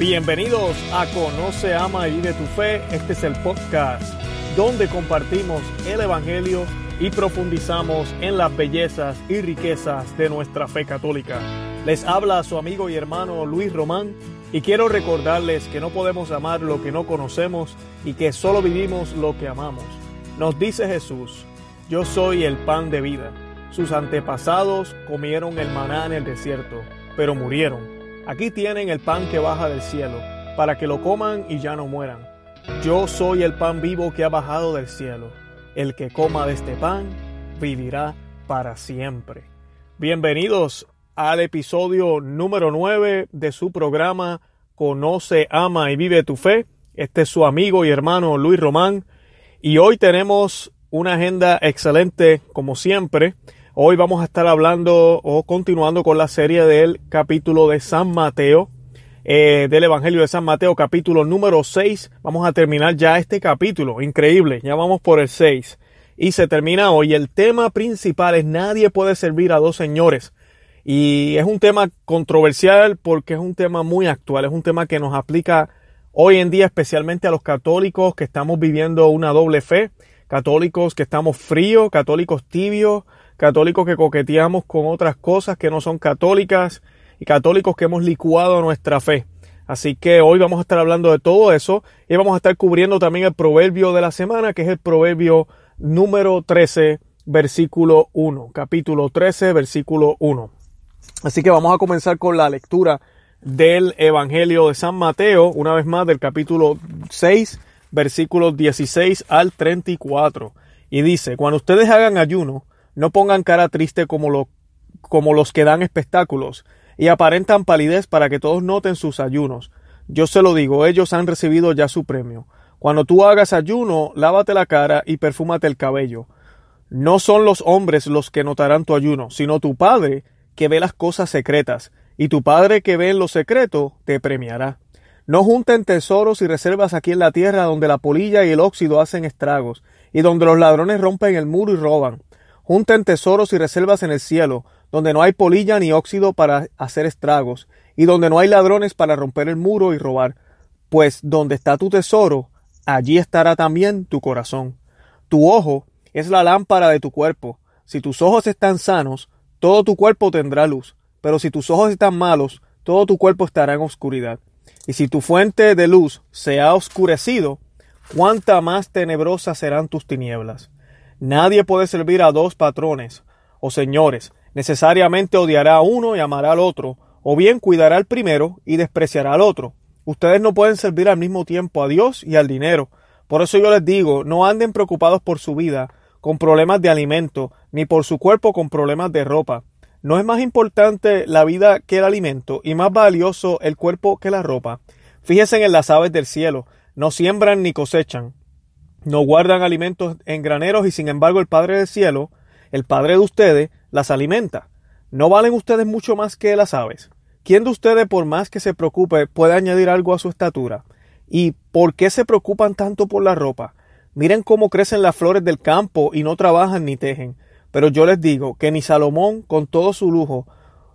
Bienvenidos a Conoce, Ama y Vive tu Fe. Este es el podcast donde compartimos el Evangelio y profundizamos en las bellezas y riquezas de nuestra fe católica. Les habla su amigo y hermano Luis Román y quiero recordarles que no podemos amar lo que no conocemos y que solo vivimos lo que amamos. Nos dice Jesús, yo soy el pan de vida. Sus antepasados comieron el maná en el desierto, pero murieron. Aquí tienen el pan que baja del cielo, para que lo coman y ya no mueran. Yo soy el pan vivo que ha bajado del cielo. El que coma de este pan vivirá para siempre. Bienvenidos al episodio número 9 de su programa Conoce, ama y vive tu fe. Este es su amigo y hermano Luis Román. Y hoy tenemos una agenda excelente como siempre. Hoy vamos a estar hablando o continuando con la serie del capítulo de San Mateo, eh, del Evangelio de San Mateo, capítulo número 6. Vamos a terminar ya este capítulo, increíble, ya vamos por el 6. Y se termina hoy. El tema principal es nadie puede servir a dos señores. Y es un tema controversial porque es un tema muy actual, es un tema que nos aplica hoy en día especialmente a los católicos que estamos viviendo una doble fe, católicos que estamos fríos, católicos tibios, católicos que coqueteamos con otras cosas que no son católicas y católicos que hemos licuado nuestra fe. Así que hoy vamos a estar hablando de todo eso y vamos a estar cubriendo también el proverbio de la semana, que es el proverbio número 13, versículo 1. Capítulo 13, versículo 1. Así que vamos a comenzar con la lectura del Evangelio de San Mateo, una vez más del capítulo 6, versículos 16 al 34. Y dice, cuando ustedes hagan ayuno, no pongan cara triste como, como los que dan espectáculos y aparentan palidez para que todos noten sus ayunos. Yo se lo digo, ellos han recibido ya su premio. Cuando tú hagas ayuno, lávate la cara y perfúmate el cabello. No son los hombres los que notarán tu ayuno, sino tu Padre que ve las cosas secretas, y tu Padre que ve en lo secreto te premiará. No junten tesoros y reservas aquí en la tierra donde la polilla y el óxido hacen estragos, y donde los ladrones rompen el muro y roban. Junten tesoros y reservas en el cielo, donde no hay polilla ni óxido para hacer estragos, y donde no hay ladrones para romper el muro y robar. Pues donde está tu tesoro, allí estará también tu corazón. Tu ojo es la lámpara de tu cuerpo. Si tus ojos están sanos, todo tu cuerpo tendrá luz. Pero si tus ojos están malos, todo tu cuerpo estará en oscuridad. Y si tu fuente de luz se ha oscurecido, cuánta más tenebrosas serán tus tinieblas. Nadie puede servir a dos patrones o señores. Necesariamente odiará a uno y amará al otro, o bien cuidará al primero y despreciará al otro. Ustedes no pueden servir al mismo tiempo a Dios y al dinero. Por eso yo les digo, no anden preocupados por su vida, con problemas de alimento, ni por su cuerpo con problemas de ropa. ¿No es más importante la vida que el alimento y más valioso el cuerpo que la ropa? Fíjense en las aves del cielo, no siembran ni cosechan, no guardan alimentos en graneros y sin embargo el Padre del cielo, el Padre de ustedes, las alimenta. ¿No valen ustedes mucho más que las aves? ¿Quién de ustedes, por más que se preocupe, puede añadir algo a su estatura? ¿Y por qué se preocupan tanto por la ropa? Miren cómo crecen las flores del campo y no trabajan ni tejen. Pero yo les digo que ni Salomón, con todo su lujo,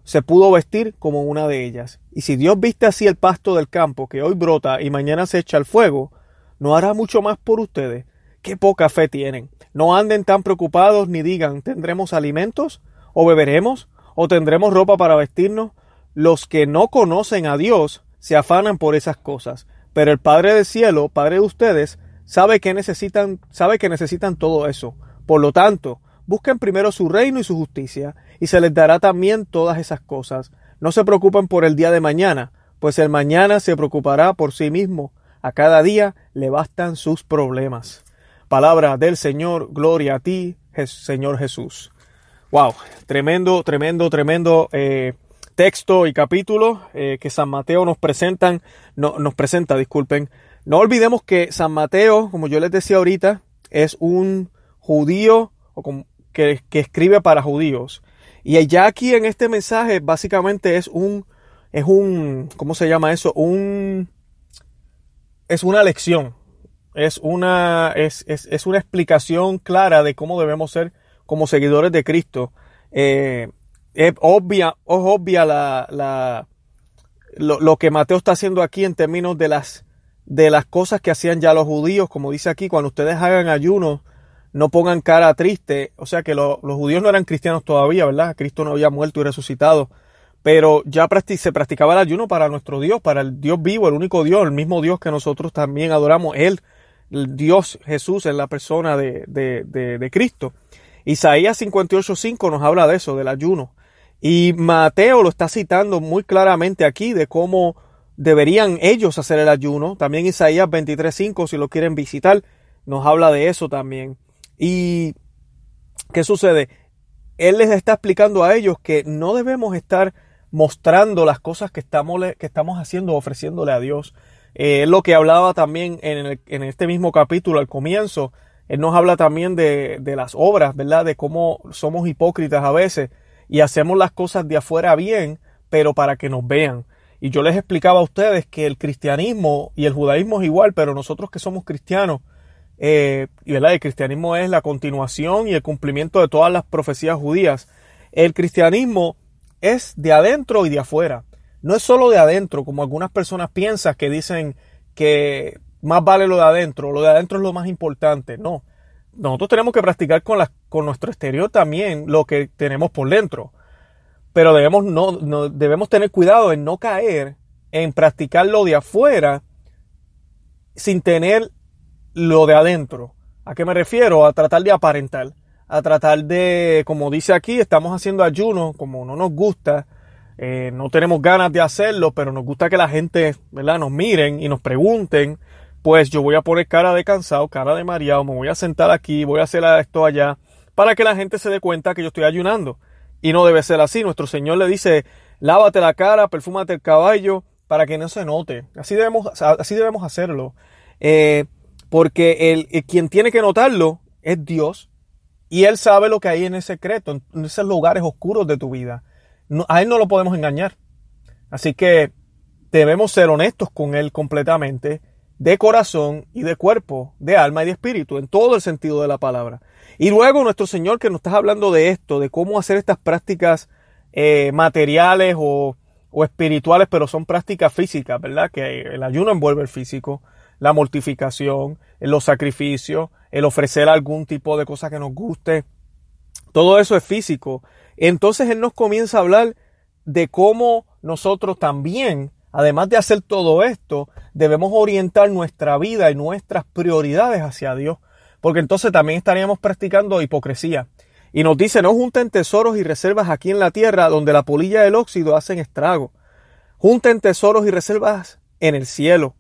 se pudo vestir como una de ellas. Y si Dios viste así el pasto del campo, que hoy brota y mañana se echa al fuego, ¿No hará mucho más por ustedes? Qué poca fe tienen. No anden tan preocupados ni digan ¿tendremos alimentos? ¿O beberemos? ¿O tendremos ropa para vestirnos? Los que no conocen a Dios se afanan por esas cosas. Pero el Padre del cielo, Padre de ustedes, sabe que necesitan, sabe que necesitan todo eso. Por lo tanto, busquen primero su reino y su justicia, y se les dará también todas esas cosas. No se preocupen por el día de mañana, pues el mañana se preocupará por sí mismo. A cada día le bastan sus problemas. Palabra del Señor, gloria a ti, Señor Jesús. Wow, tremendo, tremendo, tremendo eh, texto y capítulo eh, que San Mateo nos presentan, no, nos presenta, disculpen. No olvidemos que San Mateo, como yo les decía ahorita, es un judío que, que escribe para judíos. Y ya aquí en este mensaje básicamente es un, es un, ¿cómo se llama eso? Un, es una lección, es una, es, una explicación clara de cómo debemos ser como seguidores de Cristo. Eh, es obvia, es obvia la, lo, que Mateo está haciendo aquí en términos de las, de las cosas que hacían ya los judíos, como dice aquí, cuando ustedes hagan ayuno, no pongan cara triste, o sea que los judíos no eran cristianos todavía, ¿verdad? Cristo no había muerto y resucitado, pero ya se practicaba el ayuno para nuestro Dios, para el Dios vivo, el único Dios, el mismo Dios que nosotros también adoramos, Él, el Dios Jesús en la persona de, de, de, de Cristo. Isaías 58.5 nos habla de eso, del ayuno. Y Mateo lo está citando muy claramente aquí de cómo deberían ellos hacer el ayuno. También Isaías 23.5, si lo quieren visitar, nos habla de eso también. ¿Y qué sucede? Él les está explicando a ellos que no debemos estar mostrando las cosas que estamos, que estamos haciendo, ofreciéndole a Dios. Eh, es lo que hablaba también en, en, este mismo capítulo al comienzo. Él nos habla también de, de las obras, ¿verdad? De cómo somos hipócritas a veces y hacemos las cosas de afuera bien, pero para que nos vean. Y yo les explicaba a ustedes que el cristianismo y el judaísmo es igual, pero nosotros que somos cristianos, eh, y ¿verdad? el cristianismo es la continuación y el cumplimiento de todas las profecías judías. El cristianismo es de adentro y de afuera. No es solo de adentro, como algunas personas piensan que dicen que más vale lo de adentro, lo de adentro es lo más importante. No, nosotros tenemos que practicar con, con nuestro exterior también lo que tenemos por dentro. Pero debemos, no, debemos tener cuidado en no caer en practicar lo de afuera sin tener lo de adentro. ¿A qué me refiero? A tratar de aparentar. A tratar de, como dice aquí, estamos haciendo ayuno, como no nos gusta, eh, no tenemos ganas de hacerlo, pero nos gusta que la gente ¿verdad? nos miren y nos pregunten pues yo voy a poner cara de cansado, cara de mareado, me voy a sentar aquí, voy a hacer esto allá, para que la gente se dé cuenta que yo estoy ayunando. Y no debe ser así. Nuestro Señor le dice, lávate la cara, perfúmate el caballo, para que no se note. Así debemos, así debemos hacerlo. Eh, porque el, quien tiene que notarlo es Dios. Y Él sabe lo que hay en ese secreto, en esos lugares oscuros de tu vida. a Él no lo podemos engañar. Así que debemos ser honestos con Él completamente de corazón y de cuerpo, de alma y de espíritu, en todo el sentido de la palabra. Y luego nuestro Señor que nos está hablando de esto, de cómo hacer estas prácticas eh, materiales o, o, espirituales, pero son prácticas físicas, ¿verdad? Que el ayuno envuelve el físico, la mortificación, los sacrificios, el ofrecer algún tipo de cosa que nos guste. Todo eso es físico. Entonces Él nos comienza a hablar de cómo nosotros también Además de hacer todo esto, debemos orientar nuestra vida y nuestras prioridades hacia Dios, porque entonces también estaríamos practicando hipocresía. Y nos dice, no junten tesoros y reservas aquí en la tierra donde la polilla y el óxido hacen estrago. Junten tesoros y reservas en el cielo,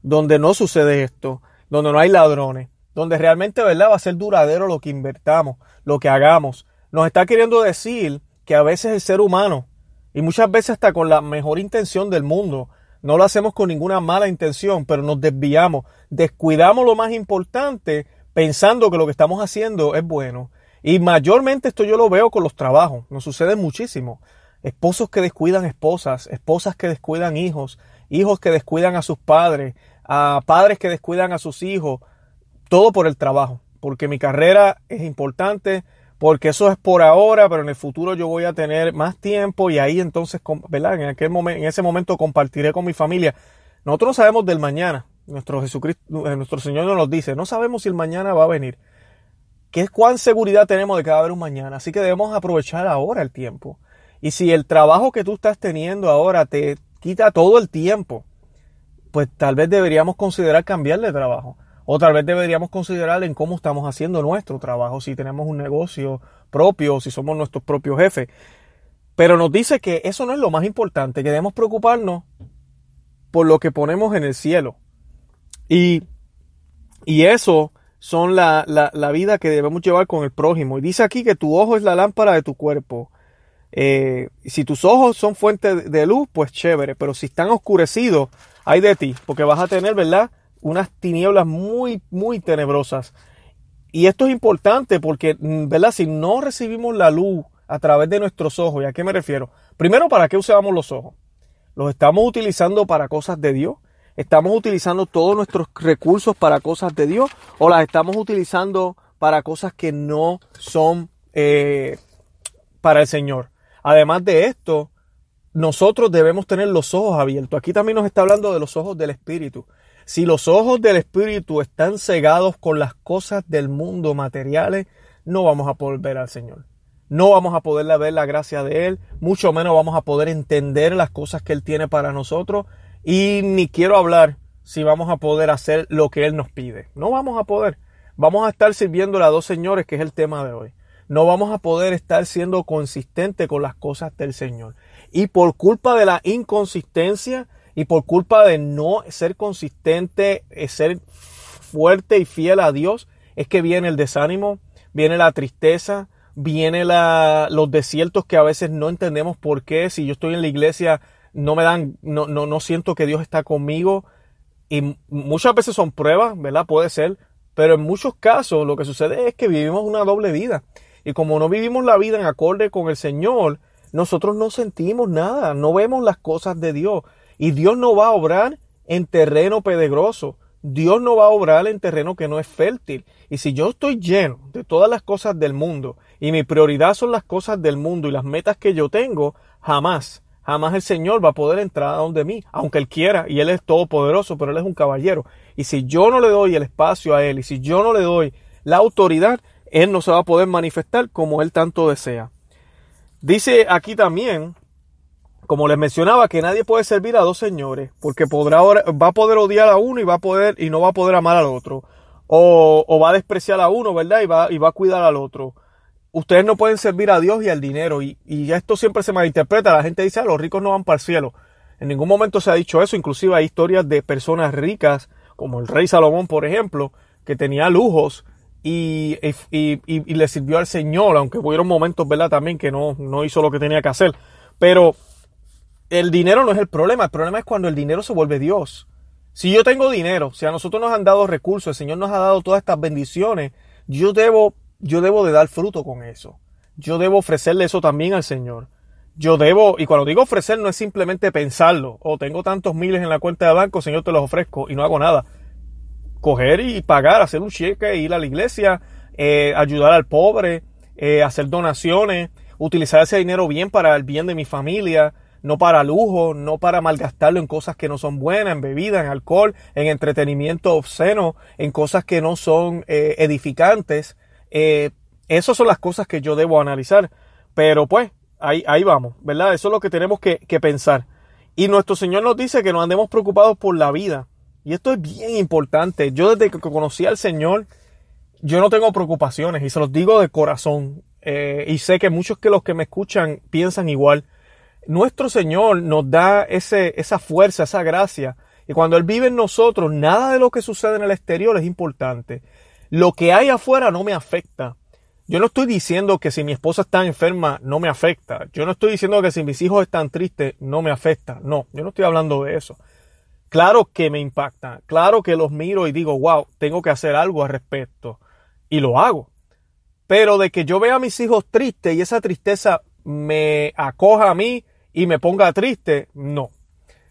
donde no sucede esto, donde no hay ladrones, donde realmente ¿verdad? va a ser duradero lo que invertamos, lo que hagamos. Nos está queriendo decir que a veces el ser humano y muchas veces hasta con la mejor intención del mundo. No lo hacemos con ninguna mala intención, pero nos desviamos, descuidamos lo más importante pensando que lo que estamos haciendo es bueno. Y mayormente esto yo lo veo con los trabajos, nos sucede muchísimo. Esposos que descuidan esposas, esposas que descuidan hijos, hijos que descuidan a sus padres, a padres que descuidan a sus hijos, todo por el trabajo, porque mi carrera es importante, porque eso es por ahora, pero en el futuro yo voy a tener más tiempo y ahí entonces. En, aquel en ese momento compartiré con mi familia. Nosotros no sabemos del mañana. Nuestro Jesucristo, eh, nuestro Señor nos dice. No sabemos si el mañana va a venir. ¿Qué cuán seguridad tenemos de que va a haber un mañana? Así que debemos aprovechar ahora el tiempo. Y si el trabajo que tú estás teniendo ahora te quita todo el tiempo, pues tal vez deberíamos considerar cambiar de trabajo. O tal vez deberíamos considerar en cómo estamos haciendo nuestro trabajo, si tenemos un negocio propio, si somos nuestros propios jefes. Pero nos dice que eso no es lo más importante, que debemos preocuparnos por lo que ponemos en el cielo. Y, y eso son la, la, vida que debemos llevar con el prójimo. Y dice aquí que tu ojo es la lámpara de tu cuerpo. Eh, si tus ojos son fuente de luz, pues chévere. Pero si están oscurecidos, hay de ti, porque vas a tener, ¿verdad? Unas tinieblas muy, muy tenebrosas. Y esto es importante porque, mm, ¿verdad? Si no recibimos la luz a través de nuestros ojos, ¿y a qué me refiero? Primero, ¿para qué usamos los ojos? ¿Los estamos utilizando para cosas de Dios? ¿Estamos utilizando todos nuestros recursos para cosas de Dios? ¿O las estamos utilizando para cosas que no son eh, para el Señor? Además de esto, nosotros debemos tener los ojos abiertos. Aquí también nos está hablando de los ojos del Espíritu. Si los ojos del Espíritu están cegados con las cosas del mundo materiales, no vamos a poder ver al Señor. No vamos a poder ver la gracia de Él, mucho menos vamos a poder entender las cosas que Él tiene para nosotros y ni quiero hablar si vamos a poder hacer lo que Él nos pide. No vamos a poder. Vamos a estar sirviendo a dos señores, que es el tema de hoy. No vamos a poder estar siendo consistentes con las cosas del Señor. Y por culpa de la inconsistencia y por culpa de no ser consistente, eh, ser fuerte y fiel a Dios, es que viene el desánimo, viene la tristeza, viene la, los desiertos que a veces no entendemos por qué. Si yo estoy en la iglesia, no me dan, no, no, no siento que Dios está conmigo. Y muchas veces son pruebas, ¿verdad? Puede ser. Pero en muchos casos lo que sucede es que vivimos una doble vida. Y como no vivimos la vida en acorde con el Señor, nosotros no sentimos nada, no vemos las cosas de Dios. Y Dios no va a obrar en terreno pedregoso. Dios no va a obrar en terreno que no es fértil. Y si yo estoy lleno de todas las cosas del mundo y mi prioridad son las cosas del mundo y las metas que yo tengo, jamás, jamás el Señor va a poder entrar a donde mí, aunque Él quiera, y Él es todopoderoso, pero Él es un caballero. Y si yo no le doy el espacio a Él, y si yo no le doy la autoridad, Él no se va a poder manifestar como Él tanto desea. Dice aquí también como les mencionaba, que nadie puede servir a dos señores, porque podrá, va a poder odiar a uno y va a poder, y no va a poder amar al otro. O, o va a despreciar a uno, ¿verdad? Y va, y va a cuidar al otro. Ustedes no pueden servir a Dios y al dinero. Y, y esto siempre se malinterpreta. La gente dice, ah, los ricos no van para el cielo. En ningún momento se ha dicho eso. Inclusive hay historias de personas ricas, como el rey Salomón, por ejemplo, que tenía lujos y, y, y, le sirvió al Señor, aunque hubieron momentos, ¿verdad? También que no, no hizo lo que tenía que hacer. Pero el dinero no es el problema, el problema es cuando el dinero se vuelve Dios. Si yo tengo dinero, si a nosotros nos han dado recursos, el Señor nos ha dado todas estas bendiciones, yo debo, yo debo de dar fruto con eso. Yo debo ofrecerle eso también al Señor. Yo debo, y cuando digo ofrecer no es simplemente pensarlo, o oh, tengo tantos miles en la cuenta de banco, Señor, te los ofrezco y no hago nada. Coger y pagar, hacer un cheque, ir a la iglesia, eh, ayudar al pobre, eh, hacer donaciones, utilizar ese dinero bien para el bien de mi familia, no para lujo, no para malgastarlo en cosas que no son buenas, en bebida, en alcohol, en entretenimiento obsceno, en cosas que no son eh, edificantes. Eh, esas son las cosas que yo debo analizar. Pero pues, ahí, ahí vamos, ¿verdad? Eso es lo que tenemos que, que pensar. Y nuestro Señor nos dice que no andemos preocupados por la vida. Y esto es bien importante. Yo desde que conocí al Señor, yo no tengo preocupaciones y se los digo de corazón. Eh, y sé que muchos que los que me escuchan piensan igual nuestro Señor nos da ese, esa fuerza, esa gracia. Y cuando Él vive en nosotros, nada de lo que sucede en el exterior es importante. Lo que hay afuera no me afecta. Yo no estoy diciendo que si mi esposa está enferma no me afecta. Yo no estoy diciendo que si mis hijos están tristes no me afecta. No, yo no estoy hablando de eso. Claro que me impacta. Claro que los miro y digo, wow, tengo que hacer algo al respecto. Y lo hago. Pero de que yo vea a mis hijos tristes y esa tristeza me acoja a mí y me ponga triste, no.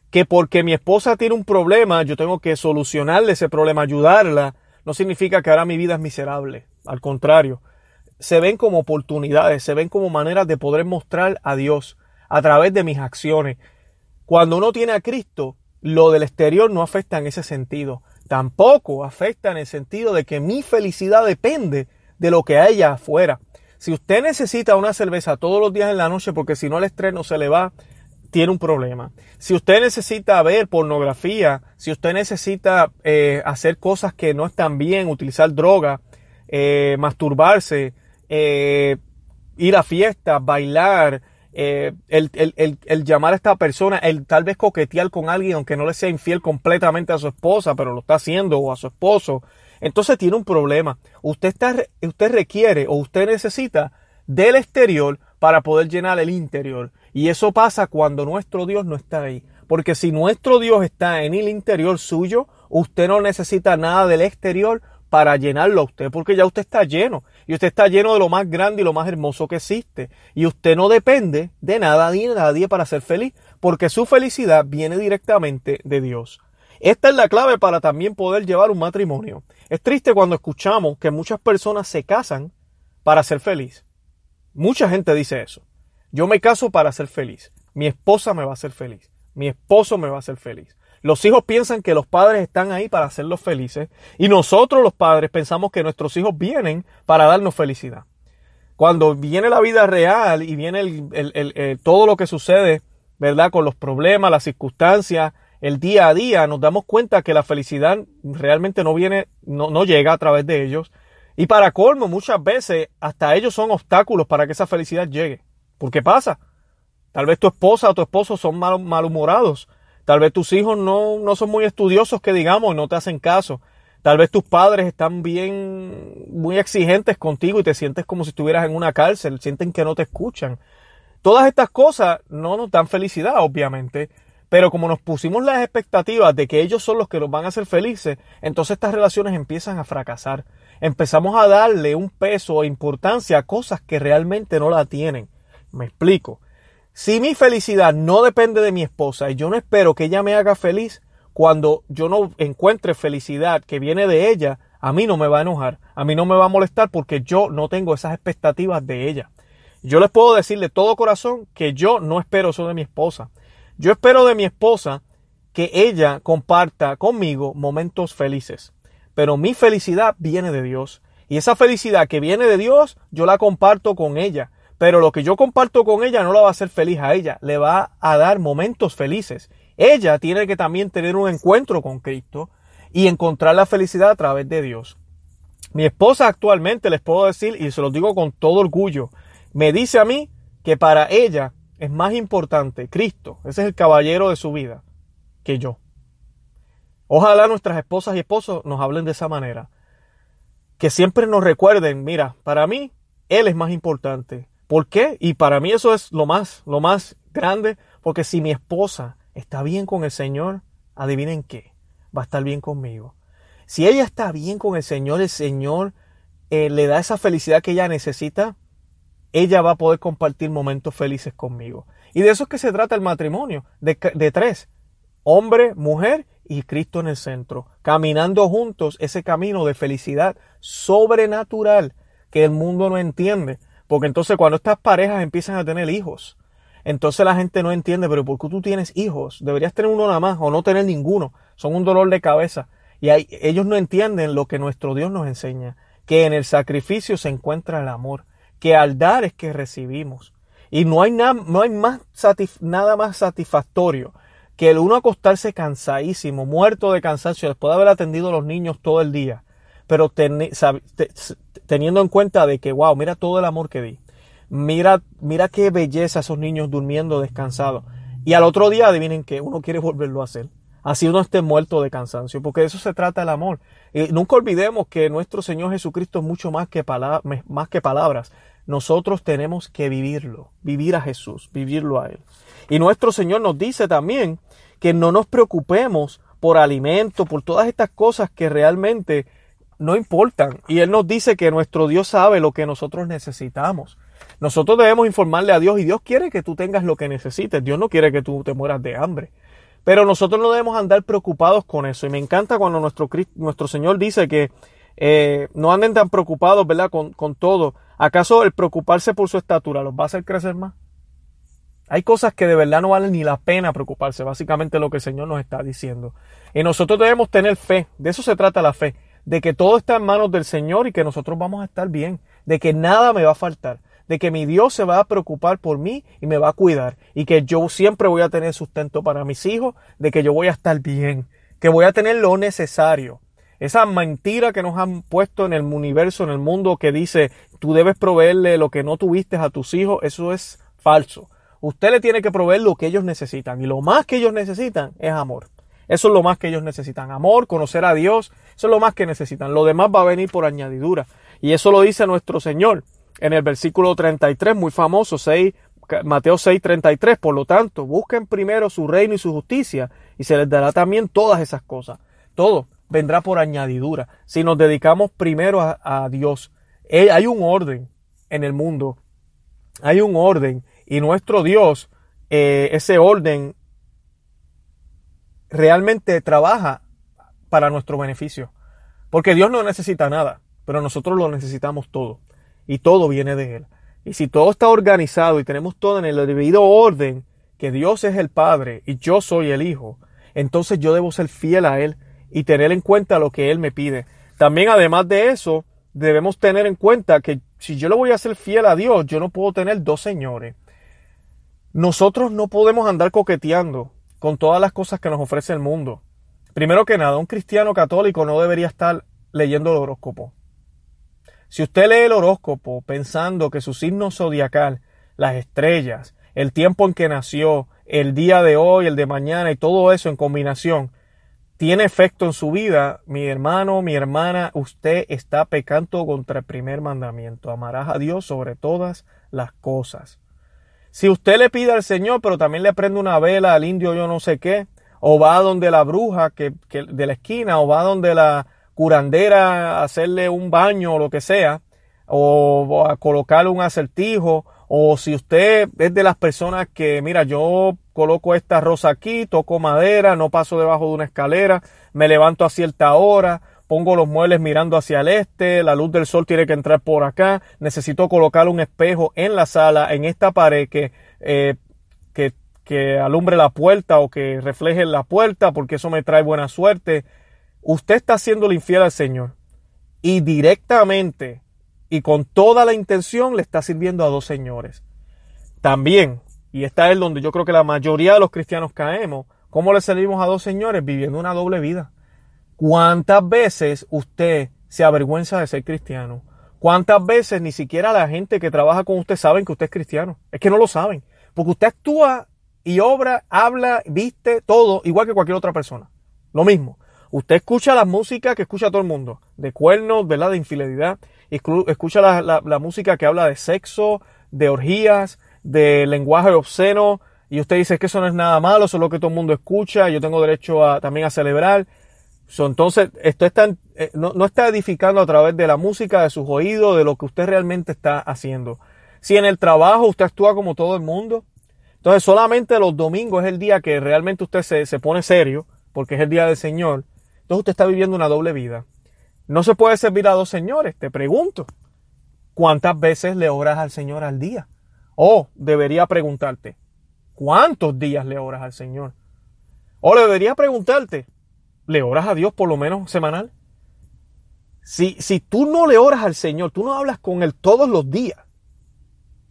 Que porque mi esposa tiene un problema, yo tengo que solucionarle ese problema, ayudarla, no significa que ahora mi vida es miserable. Al contrario, se ven como oportunidades, se ven como maneras de poder mostrar a Dios a través de mis acciones. Cuando uno tiene a Cristo, lo del exterior no afecta en ese sentido. Tampoco afecta en el sentido de que mi felicidad depende de lo que hay afuera. Si usted necesita una cerveza todos los días en la noche porque si no el estrés no se le va, tiene un problema. Si usted necesita ver pornografía, si usted necesita eh, hacer cosas que no están bien, utilizar droga, eh, masturbarse, eh, ir a fiestas, bailar, el, el, llamar a esta persona, el tal vez coquetear con alguien aunque no le sea infiel completamente a su esposa, pero lo está haciendo o a su esposo, entonces tiene un problema. Usted, está, usted requiere o usted necesita del exterior para poder llenar el interior. Y eso pasa cuando nuestro Dios no está ahí. Porque si nuestro Dios está en el interior suyo, usted no necesita nada del exterior para llenarlo a usted, porque ya usted está lleno. Y usted está lleno de lo más grande y lo más hermoso que existe. Y usted no depende de nada ni de nadie para ser feliz, porque su felicidad viene directamente de Dios. Esta es la clave para también poder llevar un matrimonio. Es triste cuando escuchamos que muchas personas se casan para ser feliz. Mucha gente dice eso. Yo me caso para ser feliz. Mi esposa me va a hacer feliz. Mi esposo me va a hacer feliz. Los hijos piensan que los padres están ahí para hacerlos felices y nosotros los padres pensamos que nuestros hijos vienen para darnos felicidad. Cuando viene la vida real y viene el, todo lo que sucede, ¿verdad? Con los problemas, las circunstancias, el día a día, nos damos cuenta que la felicidad realmente no viene, no, no llega a través de ellos. Y para colmo, muchas veces hasta ellos son obstáculos para que esa felicidad llegue. ¿Por qué pasa? Tal vez tu esposa o tu esposo son mal, malhumorados Tal vez tus hijos no, no son muy estudiosos, que digamos, no te hacen caso. Tal vez tus padres están bien, muy exigentes contigo y te sientes como si estuvieras en una cárcel, sienten que no te escuchan. Todas estas cosas no nos dan felicidad, obviamente, pero como nos pusimos las expectativas de que ellos son los que nos van a hacer felices, entonces estas relaciones empiezan a fracasar. Empezamos a darle un peso o importancia a cosas que realmente no la tienen. Me explico. Si mi felicidad no depende de mi esposa y yo no espero que ella me haga feliz, cuando yo no encuentre felicidad que viene de ella, a mí no me va a enojar, a mí no me va a molestar porque yo no tengo esas expectativas de ella. Yo les puedo decir de todo corazón que yo no espero eso de mi esposa. Yo espero de mi esposa que ella comparta conmigo momentos felices. Pero mi felicidad viene de Dios. Y esa felicidad que viene de Dios, yo la comparto con ella. Pero lo que yo comparto con ella no la va a hacer feliz a ella, le va a dar momentos felices. Ella tiene que también tener un encuentro con Cristo y encontrar la felicidad a través de Dios. Mi esposa actualmente, les puedo decir, y se lo digo con todo orgullo, me dice a mí que para ella es más importante Cristo, ese es el caballero de su vida, que yo. Ojalá nuestras esposas y esposos nos hablen de esa manera. Que siempre nos recuerden, mira, para mí, Él es más importante. ¿Por qué? Y para mí eso es lo más, lo más grande, porque si mi esposa está bien con el Señor, adivinen qué, va a estar bien conmigo. Si ella está bien con el Señor, el Señor eh, le da esa felicidad que ella necesita, ella va a poder compartir momentos felices conmigo. Y de eso es que se trata el matrimonio, de, de tres, hombre, mujer y Cristo en el centro, caminando juntos ese camino de felicidad sobrenatural que el mundo no entiende. Porque entonces cuando estas parejas empiezan a tener hijos, entonces la gente no entiende, pero ¿por qué tú tienes hijos? Deberías tener uno nada más o no tener ninguno. Son un dolor de cabeza. Y ellos no entienden lo que nuestro Dios nos enseña, que en el sacrificio se encuentra el amor, que al dar es que recibimos. Y no hay, no hay más nada más satisfactorio que el uno acostarse cansadísimo, muerto de cansancio, después de haber atendido a los niños todo el día, pero teniendo en cuenta de que, wow, mira todo el amor que di. Mira, mira qué belleza esos niños durmiendo descansados. Y al otro día, adivinen que uno quiere volverlo a hacer. Así uno esté muerto de cansancio, porque de eso se trata el amor. Y nunca olvidemos que nuestro Señor Jesucristo es mucho más que, más que palabras. Nosotros tenemos que vivirlo, vivir a Jesús, vivirlo a Él. Y nuestro Señor nos dice también que no nos preocupemos por alimento, por todas estas cosas que realmente no importan. Y Él nos dice que nuestro Dios sabe lo que nosotros necesitamos. Nosotros debemos informarle a Dios y Dios quiere que tú tengas lo que necesites. Dios no quiere que tú te mueras de hambre. Pero nosotros no debemos andar preocupados con eso. Y me encanta cuando nuestro, nuestro Señor dice que eh, no anden tan preocupados, ¿verdad? Con, con todo. ¿Acaso el preocuparse por su estatura los va a hacer crecer más? Hay cosas que de verdad no valen ni la pena preocuparse, básicamente lo que el Señor nos está diciendo. Y nosotros debemos tener fe, de eso se trata la fe, de que todo está en manos del Señor y que nosotros vamos a estar bien, de que nada me va a faltar, de que mi Dios se va a preocupar por mí y me va a cuidar y que yo siempre voy a tener sustento para mis hijos, de que yo voy a estar bien, que voy a tener lo necesario. Esa mentira que nos han puesto en el universo, en el mundo, que dice tú debes proveerle lo que no tuviste a tus hijos, eso es falso. Usted le tiene que proveer lo que ellos necesitan y lo más que ellos necesitan es amor. Eso es lo más que ellos necesitan. Amor, conocer a Dios, eso es lo más que necesitan. Lo demás va a venir por añadidura. Y eso lo dice nuestro Señor en el versículo 33, muy famoso, 6, Mateo 6, 33. Por lo tanto, busquen primero su reino y su justicia y se les dará también todas esas cosas. Todo vendrá por añadidura. Si nos dedicamos primero a, Dios, eh, hay un orden en el mundo. Hay un orden y nuestro Dios, eh, ese orden realmente trabaja para nuestro beneficio. Porque Dios no necesita nada, pero nosotros lo necesitamos todo. Y todo viene de Él. Y si todo está organizado y tenemos todo en el debido orden, que Dios es el Padre y yo soy el Hijo, entonces yo debo ser fiel a Él y tener en cuenta lo que Él me pide. También además de eso, debemos tener en cuenta que si yo le voy a ser fiel a Dios, yo no puedo tener dos señores. Nosotros no podemos andar coqueteando con todas las cosas que nos ofrece el mundo. Primero que nada, un cristiano católico no debería estar leyendo el horóscopo. Si usted lee el horóscopo pensando que su signo zodiacal, las estrellas, el tiempo en que nació, el día de hoy, el de mañana y todo eso en combinación tiene efecto en su vida, mi hermano, mi hermana, usted está pecando contra el primer mandamiento. Amarás a Dios sobre todas las cosas. Si usted le pide al Señor, pero también le prende una vela al indio yo no sé qué, o va donde la bruja que, de la esquina, o va donde la curandera a hacerle un baño o lo que sea, o a colocarle un acertijo, o si usted es de las personas que, mira, yo coloco esta rosa aquí, toco madera, no paso debajo de una escalera, me levanto a cierta hora, pongo los muebles mirando hacia el este, la luz del sol tiene que entrar por acá, necesito colocar un espejo en la sala, en esta pared que, eh, que, alumbre la puerta o que refleje la puerta, porque eso me trae buena suerte. Usted está haciendo infiel al Señor y directamente y con toda la intención le está sirviendo a dos señores. También, y esta es donde yo creo que la mayoría de los cristianos caemos, ¿cómo le servimos a dos señores? Viviendo una doble vida. ¿Cuántas veces usted se avergüenza de ser cristiano? ¿Cuántas veces ni siquiera la gente que trabaja con usted saben que usted es cristiano? Es que no lo saben. Porque usted actúa y obra, habla, viste, todo igual que cualquier otra persona. Lo mismo. Usted escucha la música que escucha todo el mundo, de cuernos, ¿verdad? De infidelidad escucha la, música que habla de sexo, de orgías, de lenguaje obsceno, y usted dice que eso no es nada malo, eso es lo que todo el mundo escucha, yo tengo derecho a, también a celebrar. entonces, esto está, eh, no, no, está edificando a través de la música, de sus oídos, de lo que usted realmente está haciendo. Si en el trabajo usted actúa como todo el mundo, entonces solamente los domingos es el día que realmente usted se, se pone serio, porque es el día del Señor, entonces usted está viviendo una doble vida. No se puede servir a dos señores, te pregunto. ¿Cuántas veces le oras al Señor al día? O debería preguntarte, ¿cuántos días le oras al Señor? O debería preguntarte, ¿le oras a Dios por lo menos semanal? Si, si tú no le oras al Señor, tú no hablas con Él todos los días,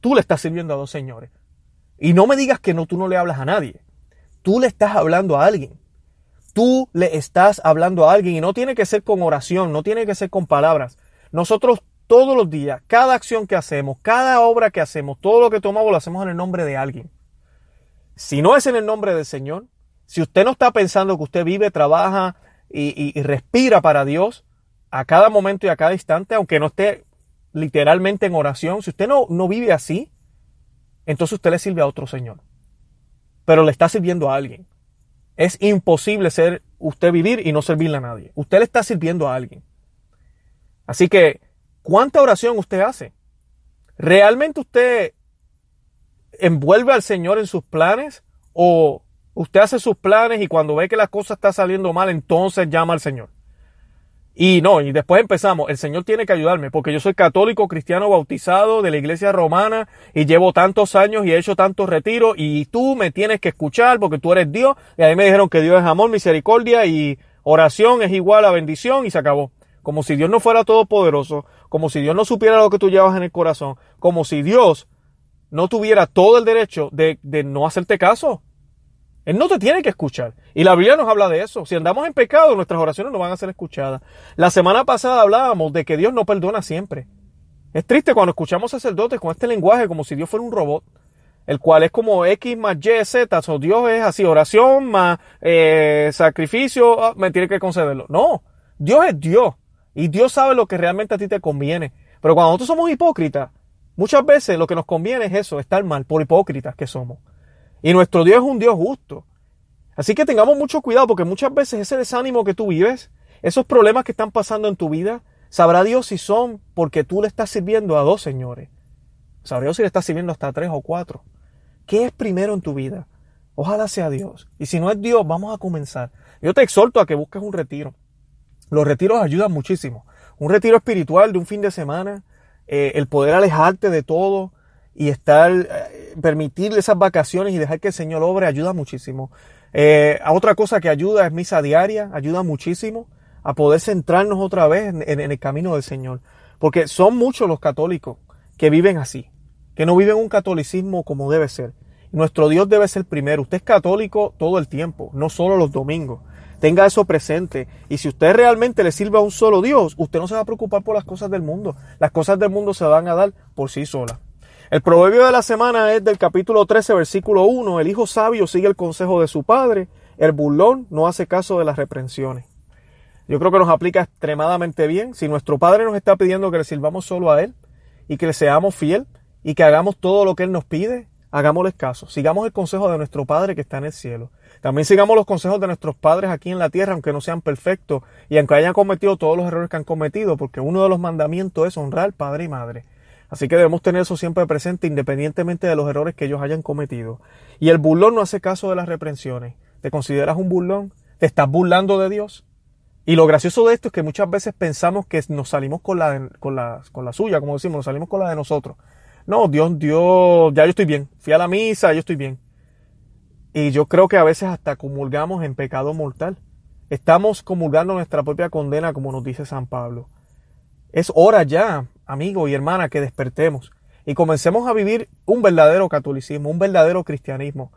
tú le estás sirviendo a dos señores. Y no me digas que no, tú no le hablas a nadie. Tú le estás hablando a alguien tú le estás hablando a alguien y no tiene que ser con oración, no tiene que ser con palabras. Nosotros todos los días, cada acción que hacemos, cada obra que hacemos, todo lo que tomamos lo hacemos en el nombre de alguien. Si no es en el nombre del Señor, si usted no está pensando que usted vive, trabaja y, respira para Dios a cada momento y a cada instante, aunque no esté literalmente en oración, si usted no, no vive así, entonces usted le sirve a otro Señor. Pero le está sirviendo a alguien. Es imposible ser usted vivir y no servirle a nadie. Usted le está sirviendo a alguien. Así que, ¿cuánta oración usted hace? ¿Realmente usted envuelve al Señor en sus planes? ¿O usted hace sus planes y cuando ve que la cosa está saliendo mal, entonces llama al Señor? Y no, y después empezamos, el Señor tiene que ayudarme, porque yo soy católico, cristiano, bautizado de la iglesia romana y llevo tantos años y he hecho tantos retiros y tú me tienes que escuchar porque tú eres Dios. Y ahí me dijeron que Dios es amor, misericordia y oración es igual a bendición y se acabó. Como si Dios no fuera todopoderoso, como si Dios no supiera lo que tú llevas en el corazón, como si Dios no tuviera todo el derecho de, de no hacerte caso. Él no te tiene que escuchar. Y la Biblia nos habla de eso. Si andamos en pecado, nuestras oraciones no van a ser escuchadas. La semana pasada hablábamos de que Dios no perdona siempre. Es triste cuando escuchamos sacerdotes con este lenguaje como si Dios fuera un robot, el cual es como X más Y, Z. O Dios es así, oración más eh, sacrificio, ah, me tiene que concederlo. No, Dios es Dios. Y Dios sabe lo que realmente a ti te conviene. Pero cuando nosotros somos hipócritas, muchas veces lo que nos conviene es eso, estar mal, por hipócritas que somos. Y nuestro Dios es un Dios justo. Así que tengamos mucho cuidado porque muchas veces ese desánimo que tú vives, esos problemas que están pasando en tu vida, sabrá Dios si son porque tú le estás sirviendo a dos señores. Sabrá Dios si le estás sirviendo hasta tres o cuatro. ¿Qué es primero en tu vida? Ojalá sea Dios. Y si no es Dios, vamos a comenzar. Yo te exhorto a que busques un retiro. Los retiros ayudan muchísimo. Un retiro espiritual de un fin de semana, eh, el poder alejarte de todo, y estar, eh, permitirle esas vacaciones y dejar que el Señor obre ayuda muchísimo. Eh, otra cosa que ayuda es misa diaria, ayuda muchísimo a poder centrarnos otra vez en, el camino del Señor. Porque son muchos los católicos que viven así, que no viven un catolicismo como debe ser. Nuestro Dios debe ser primero. Usted es católico todo el tiempo, no solo los domingos. Tenga eso presente. Y si usted realmente le sirve a un solo Dios, usted no se va a preocupar por las cosas del mundo. Las cosas del mundo se van a dar por sí solas. El proverbio de la semana es del capítulo 13, versículo 1. El hijo sabio sigue el consejo de su padre. El burlón no hace caso de las reprensiones. Yo creo que nos aplica extremadamente bien. Si nuestro padre nos está pidiendo que le sirvamos solo a él y que le seamos fiel y que hagamos todo lo que él nos pide, hagámosle caso. Sigamos el consejo de nuestro padre que está en el cielo. También sigamos los consejos de nuestros padres aquí en la tierra, aunque no sean perfectos y aunque hayan cometido todos los errores que han cometido, porque uno de los mandamientos es honrar padre y madre. Así que debemos tener eso siempre presente, independientemente de los errores que ellos hayan cometido. Y el burlón no hace caso de las reprensiones. ¿Te consideras un burlón? ¿Te estás burlando de Dios? Y lo gracioso de esto es que muchas veces pensamos que nos salimos con la, con la, con la suya, como decimos, nos salimos con la de nosotros. No, Dios, Dios, ya yo estoy bien. Fui a la misa, yo estoy bien. Y yo creo que a veces hasta comulgamos en pecado mortal. Estamos comulgando nuestra propia condena, como nos dice San Pablo. Es hora ya, amigo y hermana, que despertemos y comencemos a vivir un verdadero catolicismo, un verdadero cristianismo.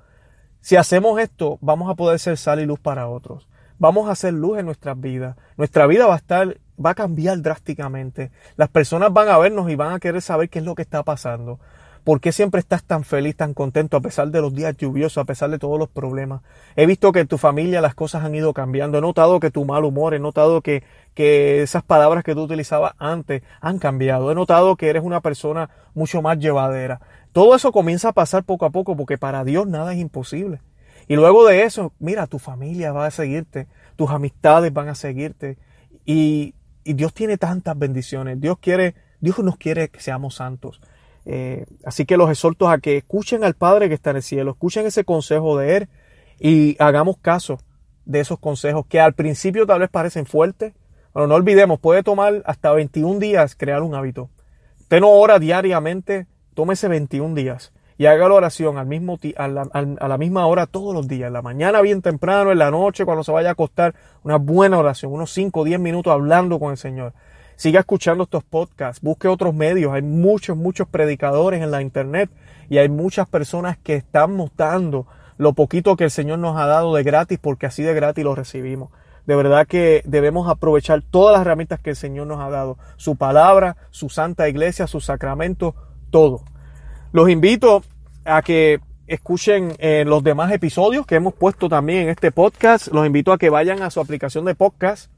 Si hacemos esto, vamos a poder ser sal y luz para otros. Vamos a hacer luz en nuestras vidas. Nuestra vida va a estar, va a cambiar drásticamente. Las personas van a vernos y van a querer saber qué es lo que está pasando. ¿Por qué siempre estás tan feliz, tan contento a pesar de los días lluviosos, a pesar de todos los problemas? He visto que en tu familia las cosas han ido cambiando. He notado que tu mal humor, he notado que, que esas palabras que tú utilizabas antes han cambiado. He notado que eres una persona mucho más llevadera. Todo eso comienza a pasar poco a poco porque para Dios nada es imposible. Y luego de eso, mira, tu familia va a seguirte, tus amistades van a seguirte. Y, y Dios tiene tantas bendiciones. Dios quiere, Dios nos quiere que seamos santos. Eh, así que los exhorto a que escuchen al Padre que está en el cielo, escuchen ese consejo de Él y hagamos caso de esos consejos que al principio tal vez parecen fuertes, pero no olvidemos, puede tomar hasta 21 días crear un hábito. Usted no ora diariamente, tómese 21 días y haga la oración al mismo a, la, a la misma hora todos los días, en la mañana bien temprano, en la noche, cuando se vaya a acostar, una buena oración, unos 5 o 10 minutos hablando con el Señor. Siga escuchando estos podcasts, busque otros medios. Hay muchos, muchos predicadores en la internet y hay muchas personas que están mostrando lo poquito que el Señor nos ha dado de gratis porque así de gratis lo recibimos. De verdad que debemos aprovechar todas las herramientas que el Señor nos ha dado. Su palabra, su santa iglesia, sus sacramentos, todo. Los invito a que escuchen eh, los demás episodios que hemos puesto también en este podcast. Los invito a que vayan a su aplicación de podcast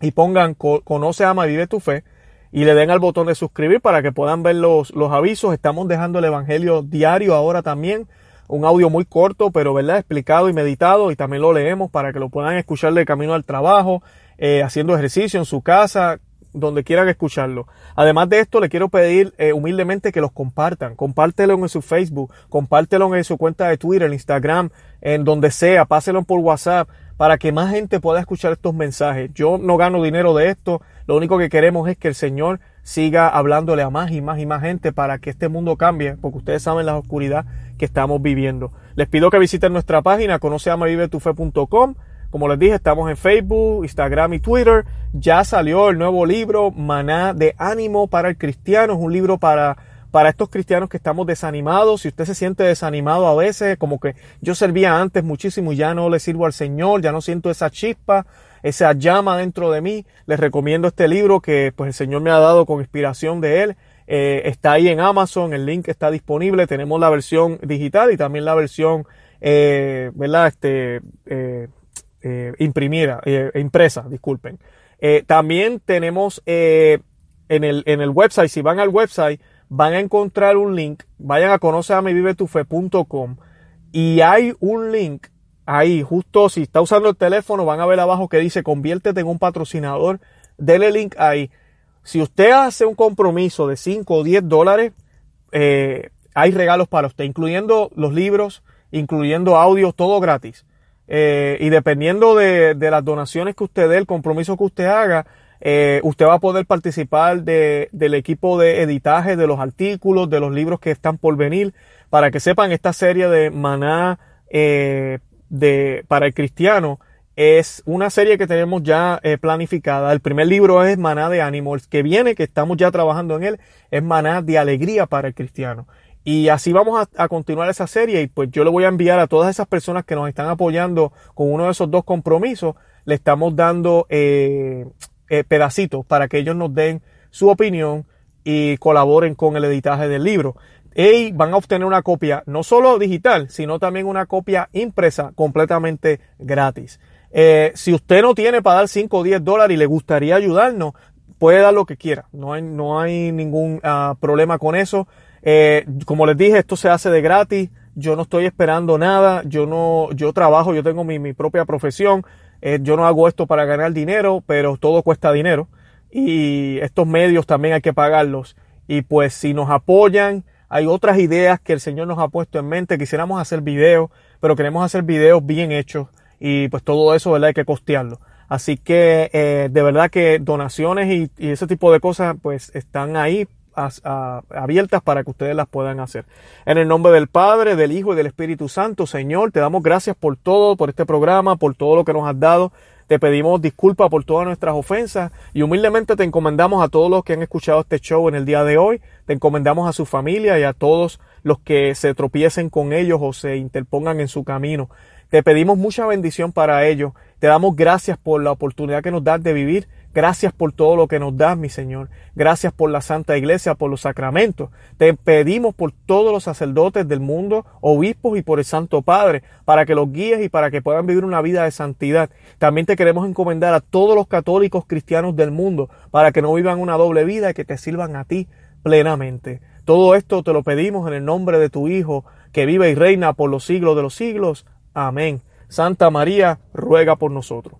y pongan Conoce, Ama y Vive tu Fe y le den al botón de suscribir para que puedan ver los, los avisos. Estamos dejando el Evangelio diario ahora también. Un audio muy corto, pero ¿verdad? explicado y meditado y también lo leemos para que lo puedan escuchar de camino al trabajo, eh, haciendo ejercicio en su casa, donde quieran escucharlo. Además de esto, le quiero pedir eh, humildemente que los compartan. Compártelo en su Facebook, compártelo en su cuenta de Twitter, Instagram, en donde sea, páselo por WhatsApp para que más gente pueda escuchar estos mensajes. Yo no gano dinero de esto, lo único que queremos es que el Señor siga hablándole a más y más y más gente para que este mundo cambie, porque ustedes saben la oscuridad que estamos viviendo. Les pido que visiten nuestra página conoceamavivetufe.com. Como les dije, estamos en Facebook, Instagram y Twitter. Ya salió el nuevo libro Maná de ánimo para el cristiano. Es un libro para para estos cristianos que estamos desanimados, si usted se siente desanimado a veces, como que yo servía antes muchísimo y ya no le sirvo al Señor, ya no siento esa chispa, esa llama dentro de mí, les recomiendo este libro que pues el Señor me ha dado con inspiración de él. Eh, está ahí en Amazon, el link está disponible, tenemos la versión digital y también la versión, eh, ¿verdad? Este, eh, eh imprimida, impresa, disculpen. también tenemos en, el, en el website, si van al website, van a encontrar un link, vayan a conoceamivivetufe.com y hay un link ahí, justo si está usando el teléfono, van a ver abajo que dice conviértete en un patrocinador, dele link ahí. Si usted hace un compromiso de 5 o 10 dólares, eh, hay regalos para usted, incluyendo los libros, incluyendo audio, todo gratis. Eh, y dependiendo de, de, las donaciones que usted dé, el compromiso que usted haga, Eh, usted va a poder participar de, del equipo de editaje de los artículos, de los libros que están por venir, para que sepan esta serie de Maná eh, de, para el cristiano. Es una serie que tenemos ya eh, planificada. El primer libro es Maná de Animals, que viene, que estamos ya trabajando en él, es Maná de Alegría para el cristiano. Y así vamos a, continuar esa serie y pues yo le voy a enviar a todas esas personas que nos están apoyando con uno de esos dos compromisos, le estamos dando eh, eh, pedacitos para que ellos nos den su opinión y colaboren con el editaje del libro. Y van a obtener una copia no solo digital, sino también una copia impresa completamente gratis. Eh, si usted no tiene para dar 5 o 10 dólares y le gustaría ayudarnos, puede dar lo que quiera. No hay, no hay ningún ah, problema con eso. Eh, como les dije, esto se hace de gratis. Yo no estoy esperando nada. Yo no, yo trabajo, yo tengo mi, mi propia profesión. Eh, yo no hago esto para ganar dinero, pero todo cuesta dinero. Y estos medios también hay que pagarlos. Y pues si nos apoyan, hay otras ideas que el Señor nos ha puesto en mente. Quisiéramos hacer videos, pero queremos hacer videos bien hechos. Y pues todo eso, ¿verdad? Hay que costearlo. Así que eh, de verdad que donaciones y, y, ese tipo de cosas pues están ahí abiertas para que ustedes las puedan hacer. En el nombre del Padre, del Hijo y del Espíritu Santo, Señor, te damos gracias por todo, por este programa, por todo lo que nos has dado. Te pedimos disculpas por todas nuestras ofensas y humildemente te encomendamos a todos los que han escuchado este show en el día de hoy. Te encomendamos a su familia y a todos los que se tropiecen con ellos o se interpongan en su camino. Te pedimos mucha bendición para ellos. Te damos gracias por la oportunidad que nos das de vivir Gracias por todo lo que nos das, mi Señor. Gracias por la Santa Iglesia, por los sacramentos. Te pedimos por todos los sacerdotes del mundo, obispos y por el Santo Padre, para que los guíes y para que puedan vivir una vida de santidad. También te queremos encomendar a todos los católicos cristianos del mundo, para que no vivan una doble vida y que te sirvan a ti plenamente. Todo esto te lo pedimos en el nombre de tu Hijo, que vive y reina por los siglos de los siglos. Amén. Santa María, ruega por nosotros.